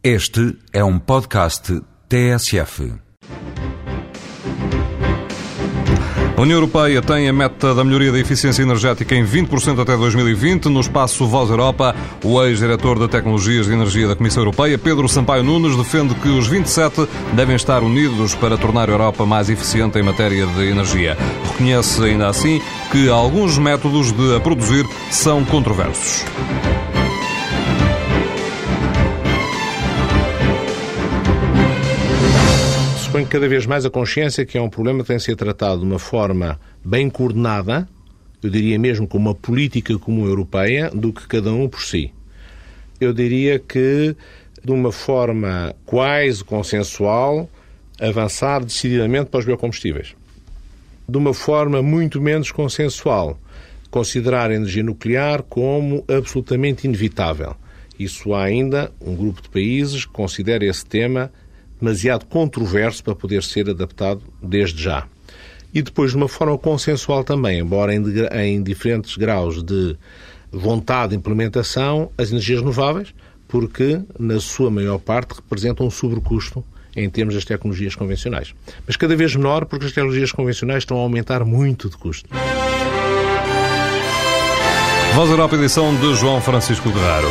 Este é um podcast TSF. A União Europeia tem a meta da melhoria da eficiência energética em 20% até 2020. No espaço Voz Europa, o ex-diretor de Tecnologias de Energia da Comissão Europeia, Pedro Sampaio Nunes, defende que os 27 devem estar unidos para tornar a Europa mais eficiente em matéria de energia. Reconhece ainda assim que alguns métodos de a produzir são controversos. Suponho cada vez mais a consciência que é um problema que tem de ser tratado de uma forma bem coordenada, eu diria mesmo com uma política comum europeia, do que cada um por si. Eu diria que, de uma forma quase consensual, avançar decididamente para os biocombustíveis. De uma forma muito menos consensual, considerar a energia nuclear como absolutamente inevitável. Isso há ainda um grupo de países que considera esse tema demasiado controverso para poder ser adaptado desde já. E depois, de uma forma consensual também, embora em, em diferentes graus de vontade de implementação, as energias renováveis, porque, na sua maior parte, representam um sobrecusto em termos das tecnologias convencionais. Mas cada vez menor, porque as tecnologias convencionais estão a aumentar muito de custo. Voz Europa, edição de João Francisco Guerrero.